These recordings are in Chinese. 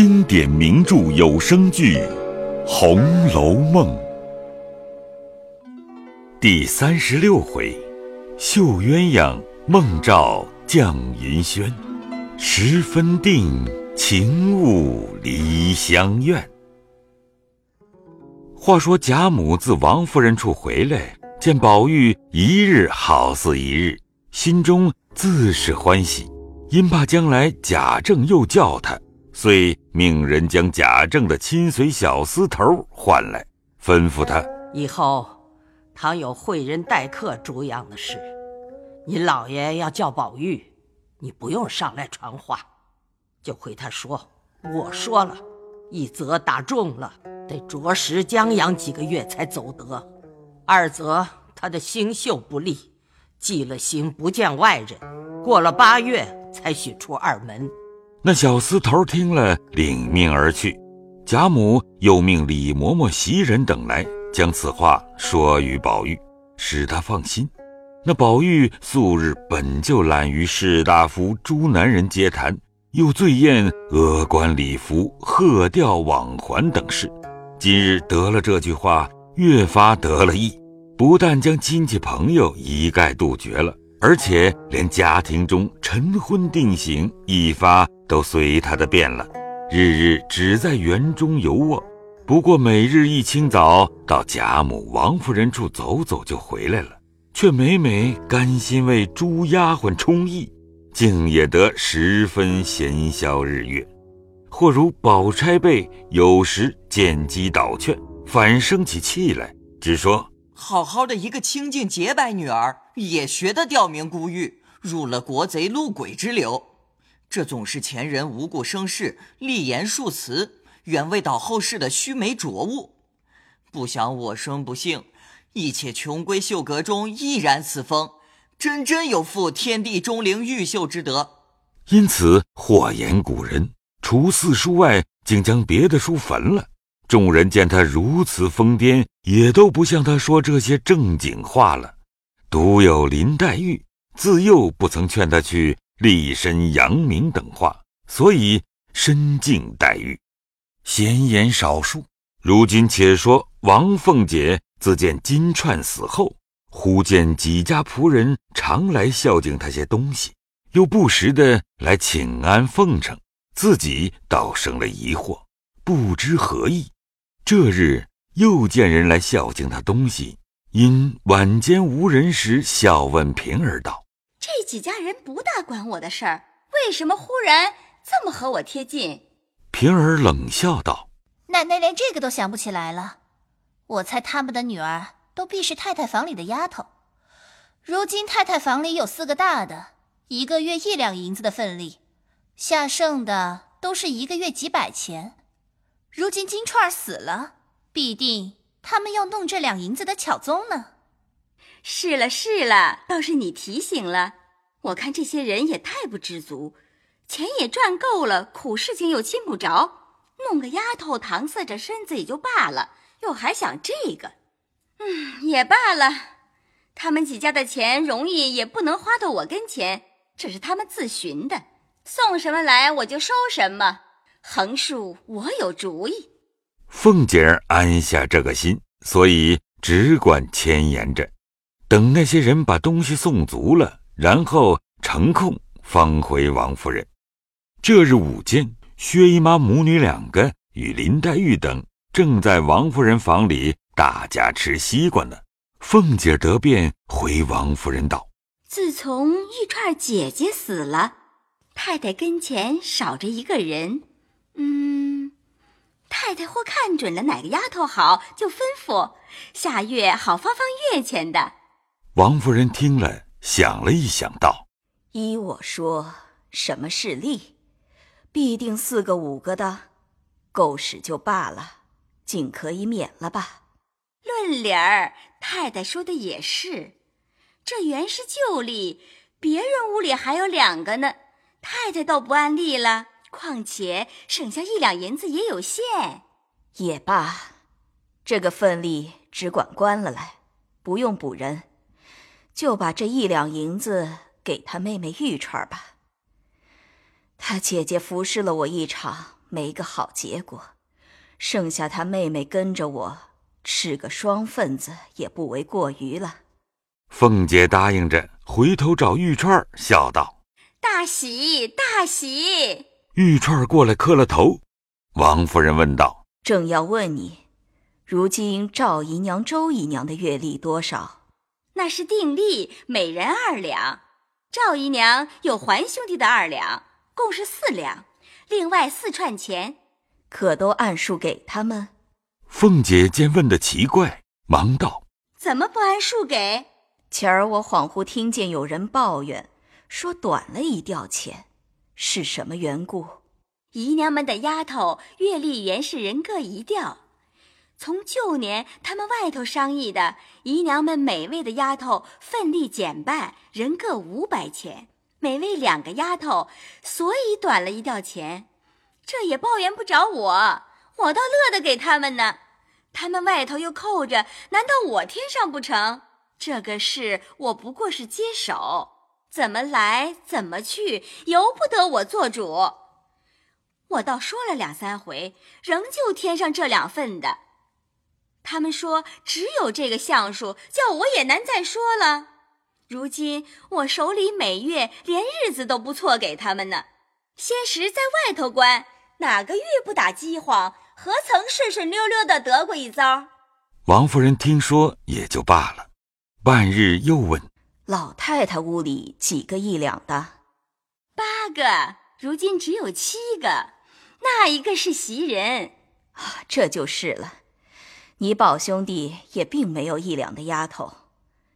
经典名著有声剧《红楼梦》第三十六回：绣鸳鸯梦照绛云轩，十分定，情误离香院。话说贾母自王夫人处回来，见宝玉一日好似一日，心中自是欢喜，因怕将来贾政又叫他。遂命人将贾政的亲随小厮头唤来，吩咐他以后，倘有会人待客诸样的事，你老爷要叫宝玉，你不用上来传话，就回他说：“我说了，一则打中了，得着实将养几个月才走得；二则他的星宿不利，记了星不见外人，过了八月才许出二门。”那小厮头听了，领命而去。贾母又命李嬷嬷、袭人等来，将此话说与宝玉，使他放心。那宝玉素日本就懒于士大夫、诸男人接谈，又最厌阿冠礼服、鹤吊网环等事。今日得了这句话，越发得了意，不但将亲戚朋友一概杜绝了。而且连家庭中晨昏定省一发都随他的便了，日日只在园中游卧。不过每日一清早到贾母、王夫人处走走就回来了，却每每甘心为诸丫鬟充役，竟也得十分闲消日月。或如宝钗辈，有时见机倒劝，反生起气来，只说。好好的一个清净洁白女儿，也学得吊民孤玉，入了国贼路鬼之流。这总是前人无故生事，立言数词，原为导后世的须眉浊物。不想我生不幸，一且穷闺秀阁中亦然此风，真真有负天地钟灵毓秀之德。因此或言古人，除四书外，竟将别的书焚了。众人见他如此疯癫，也都不向他说这些正经话了。独有林黛玉自幼不曾劝他去立身扬名等话，所以深敬黛玉，闲言少述。如今且说王凤姐自见金钏死后，忽见几家仆人常来孝敬她些东西，又不时的来请安奉承，自己倒生了疑惑，不知何意。这日又见人来孝敬他东西，因晚间无人时，笑问平儿道：“这几家人不大管我的事儿，为什么忽然这么和我贴近？”平儿冷笑道：“奶奶连这个都想不起来了。我猜他们的女儿都必是太太房里的丫头。如今太太房里有四个大的，一个月一两银子的份例，下剩的都是一个月几百钱。”如今金钏儿死了，必定他们要弄这两银子的巧宗呢。是了是了，倒是你提醒了。我看这些人也太不知足，钱也赚够了，苦事情又亲不着，弄个丫头搪塞着身子也就罢了，又还想这个。嗯，也罢了。他们几家的钱容易也不能花到我跟前，这是他们自寻的，送什么来我就收什么。横竖我有主意，凤姐儿安下这个心，所以只管牵延着，等那些人把东西送足了，然后成空方回王夫人。这日午间，薛姨妈母女两个与林黛玉等正在王夫人房里大家吃西瓜呢。凤姐得便回王夫人道：“自从玉串姐姐死了，太太跟前少着一个人。”嗯，太太或看准了哪个丫头好，就吩咐下月好发放月钱的。王夫人听了，想了一想，道：“依我说，什么是利，必定四个五个的，够使就罢了，尽可以免了吧。”论理儿，太太说的也是，这原是旧例，别人屋里还有两个呢，太太倒不按例了。况且省下一两银子也有限，也罢，这个份例只管关了来，不用补人，就把这一两银子给他妹妹玉钏吧。他姐姐服侍了我一场，没个好结果，剩下他妹妹跟着我，吃个双份子也不为过于了。凤姐答应着，回头找玉钏笑道：“大喜大喜！”玉串过来磕了头。王夫人问道：“正要问你，如今赵姨娘、周姨娘的月例多少？”那是定例，每人二两。赵姨娘有还兄弟的二两，共是四两，另外四串钱，可都按数给他们。凤姐见问的奇怪，忙道：“怎么不按数给？”前儿我恍惚听见有人抱怨，说短了一吊钱，是什么缘故？姨娘们的丫头月例原是人各一吊，从旧年他们外头商议的，姨娘们每位的丫头份例减半，人各五百钱，每位两个丫头，所以短了一吊钱。这也抱怨不着我，我倒乐得给他们呢。他们外头又扣着，难道我添上不成？这个事我不过是接手，怎么来怎么去，由不得我做主。我倒说了两三回，仍旧添上这两份的。他们说只有这个相数，叫我也难再说了。如今我手里每月连日子都不错给他们呢。先时在外头关，哪个月不打饥荒？何曾顺顺溜溜的得过一遭？王夫人听说也就罢了。半日又问：“老太太屋里几个一两的？”八个，如今只有七个。那一个是袭人啊，这就是了。你宝兄弟也并没有一两的丫头，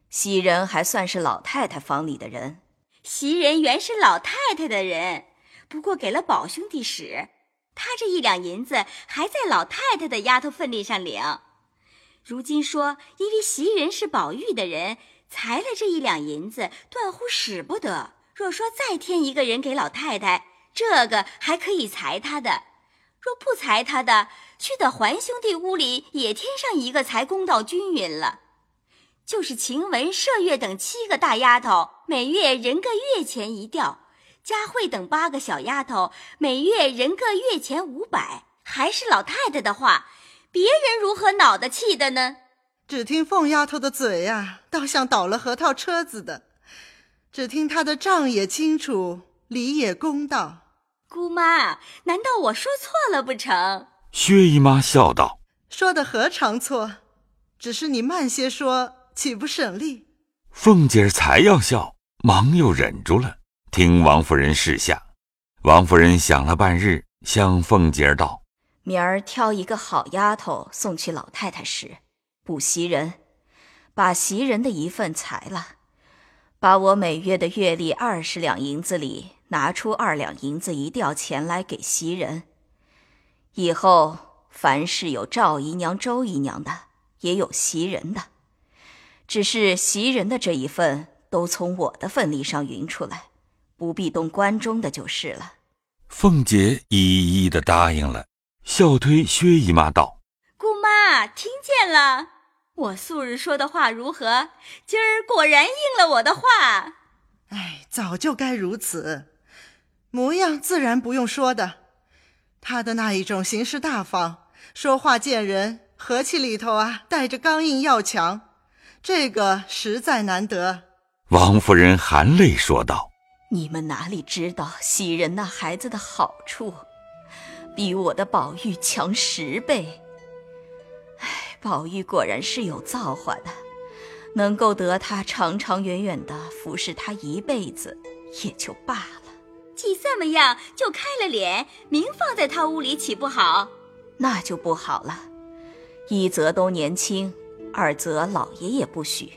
袭人还算是老太太房里的人。袭人原是老太太的人，不过给了宝兄弟使，他这一两银子还在老太太的丫头份例上领。如今说，因为袭人是宝玉的人，裁了这一两银子，断乎使不得。若说再添一个人给老太太，这个还可以裁他的；若不裁他的，去得还兄弟屋里也添上一个，才公道均匀了。就是晴雯、麝月等七个大丫头，每月人个月钱一吊；佳慧等八个小丫头，每月人个月钱五百，还是老太太的话。别人如何恼得气的呢？只听凤丫头的嘴呀，倒像倒了核桃车子的。只听她的账也清楚，理也公道。姑妈，难道我说错了不成？薛姨妈笑道：“说的何尝错？只是你慢些说，岂不省力？”凤姐儿才要笑，忙又忍住了，听王夫人示下。王夫人想了半日，向凤姐儿道。明儿挑一个好丫头送去老太太时，补袭人，把袭人的一份裁了，把我每月的月例二十两银子里拿出二两银子一吊钱来给袭人。以后凡是有赵姨娘、周姨娘的，也有袭人的，只是袭人的这一份都从我的份例上匀出来，不必动关中的就是了。凤姐一一的答应了。笑推薛姨妈道：“听见了，我素日说的话如何？今儿果然应了我的话。哎，早就该如此，模样自然不用说的。他的那一种行事大方，说话见人和气里头啊，带着刚硬要强，这个实在难得。”王夫人含泪说道：“你们哪里知道袭人那孩子的好处？”比我的宝玉强十倍。宝玉果然是有造化的，能够得他长长远远的服侍他一辈子，也就罢了。既这么样，就开了脸，明放在他屋里，岂不好？那就不好了。一则都年轻，二则老爷也不许，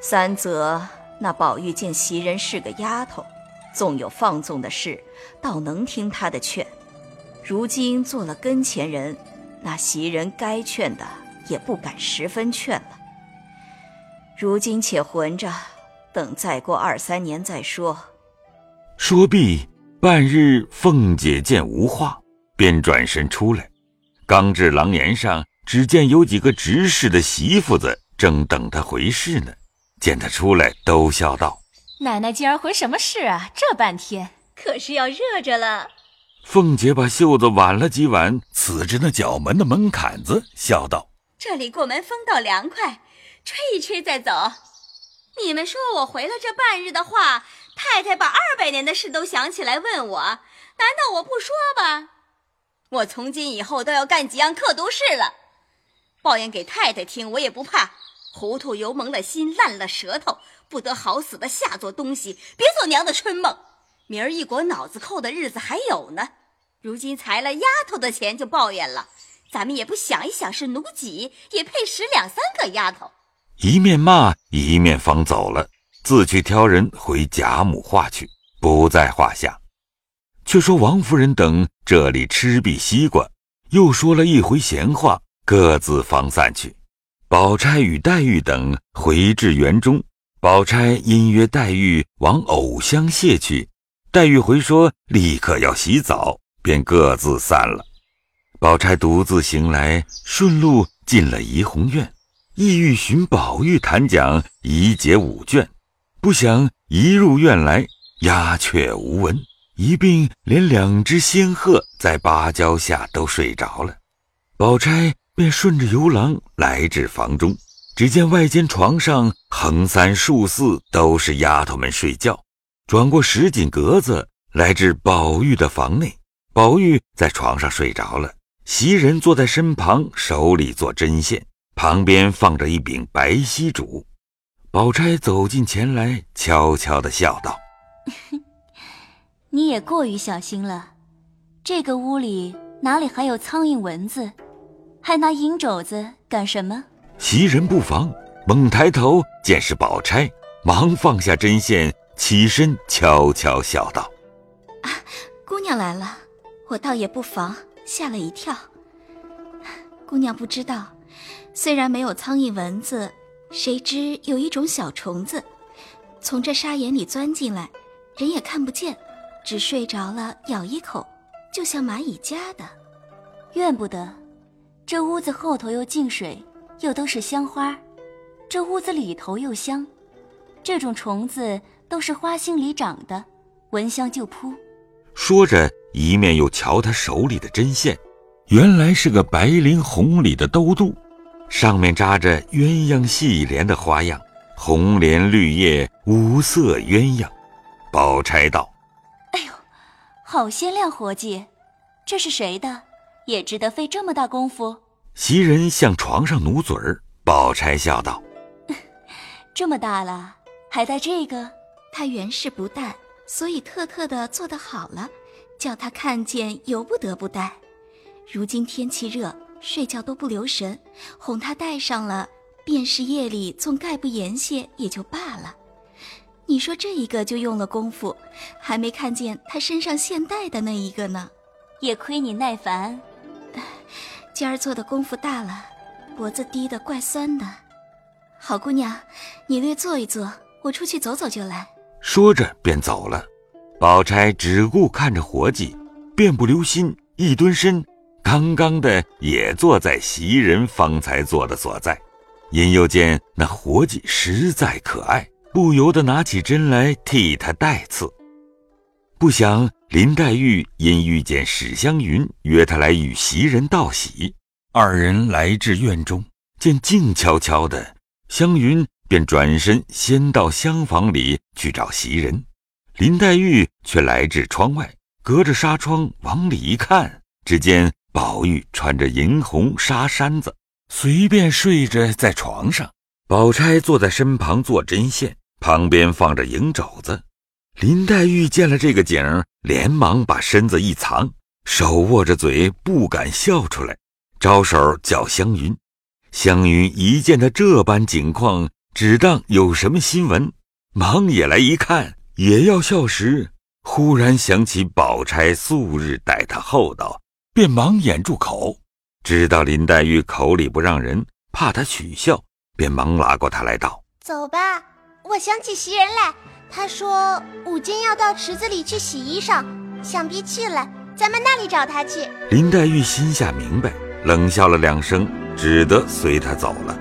三则那宝玉见袭人是个丫头，纵有放纵的事，倒能听他的劝。如今做了跟前人，那袭人该劝的也不敢十分劝了。如今且混着，等再过二三年再说。说毕，半日凤姐见无话，便转身出来。刚至廊檐上，只见有几个执事的媳妇子正等他回事呢。见他出来，都笑道：“奶奶今儿回什么事啊？这半天可是要热着了。”凤姐把袖子挽了几挽，刺着那角门的门槛子，笑道：“这里过门风倒凉快，吹一吹再走。你们说我回了这半日的话，太太把二百年的事都想起来问我，难道我不说吧？我从今以后都要干几样刻毒事了，抱怨给太太听，我也不怕。糊涂油蒙了心，烂了舌头，不得好死的下作东西，别做娘的春梦。明儿一裹脑子扣的日子还有呢。”如今裁了丫头的钱就抱怨了，咱们也不想一想是奴籍，也配使两三个丫头。一面骂一面方走了，自去挑人回贾母话去，不在话下。却说王夫人等这里吃毕西瓜，又说了一回闲话，各自方散去。宝钗与黛玉等回至园中，宝钗因约黛玉往藕香榭去，黛玉回说立刻要洗澡。便各自散了。宝钗独自行来，顺路进了怡红院，意欲寻宝玉谈讲怡解五卷，不想一入院来，鸦雀无闻，一并连两只仙鹤在芭蕉下都睡着了。宝钗便顺着游廊来至房中，只见外间床上横三竖四都是丫头们睡觉，转过石井格子，来至宝玉的房内。宝玉在床上睡着了，袭人坐在身旁，手里做针线，旁边放着一柄白锡烛。宝钗走近前来，悄悄地笑道：“ 你也过于小心了，这个屋里哪里还有苍蝇蚊子，还拿银肘子干什么？”袭人不防，猛抬头见是宝钗，忙放下针线，起身悄悄笑道：“啊，姑娘来了。”我倒也不妨，吓了一跳。姑娘不知道，虽然没有苍蝇蚊子，谁知有一种小虫子，从这沙眼里钻进来，人也看不见，只睡着了咬一口，就像蚂蚁夹的。怨不得，这屋子后头又进水，又都是香花，这屋子里头又香，这种虫子都是花心里长的，闻香就扑。说着。一面又瞧他手里的针线，原来是个白绫红里的兜肚，上面扎着鸳鸯戏莲的花样，红莲绿叶五色鸳鸯。宝钗道：“哎呦，好鲜亮活计，这是谁的？也值得费这么大功夫？”袭人向床上努嘴儿，宝钗笑道：“ 这么大了，还戴这个？他原是不戴，所以特特的做得好了。”叫他看见由不得不戴，如今天气热，睡觉都不留神，哄他戴上了，便是夜里纵盖不严些也就罢了。你说这一个就用了功夫，还没看见他身上现戴的那一个呢。也亏你耐烦，今儿做的功夫大了，脖子低得怪酸的。好姑娘，你略坐一坐，我出去走走就来。说着便走了。宝钗只顾看着活计，便不留心，一蹲身，刚刚的也坐在袭人方才坐的所在。因又见那活计实在可爱，不由得拿起针来替他带刺。不想林黛玉因遇见史湘云，约他来与袭人道喜，二人来至院中，见静悄悄的，湘云便转身先到厢房里去找袭人。林黛玉却来至窗外，隔着纱窗往里一看，只见宝玉穿着银红纱衫子，随便睡着在床上。宝钗坐在身旁做针线，旁边放着银肘子。林黛玉见了这个景儿，连忙把身子一藏，手握着嘴，不敢笑出来，招手叫湘云。湘云一见他这般景况，只当有什么新闻，忙也来一看。也要笑时，忽然想起宝钗素日待他厚道，便忙掩住口。知道林黛玉口里不让人，怕她取笑，便忙拉过她来道：“走吧，我想起袭人来，她说午间要到池子里去洗衣裳，想必去了，咱们那里找她去。”林黛玉心下明白，冷笑了两声，只得随他走了。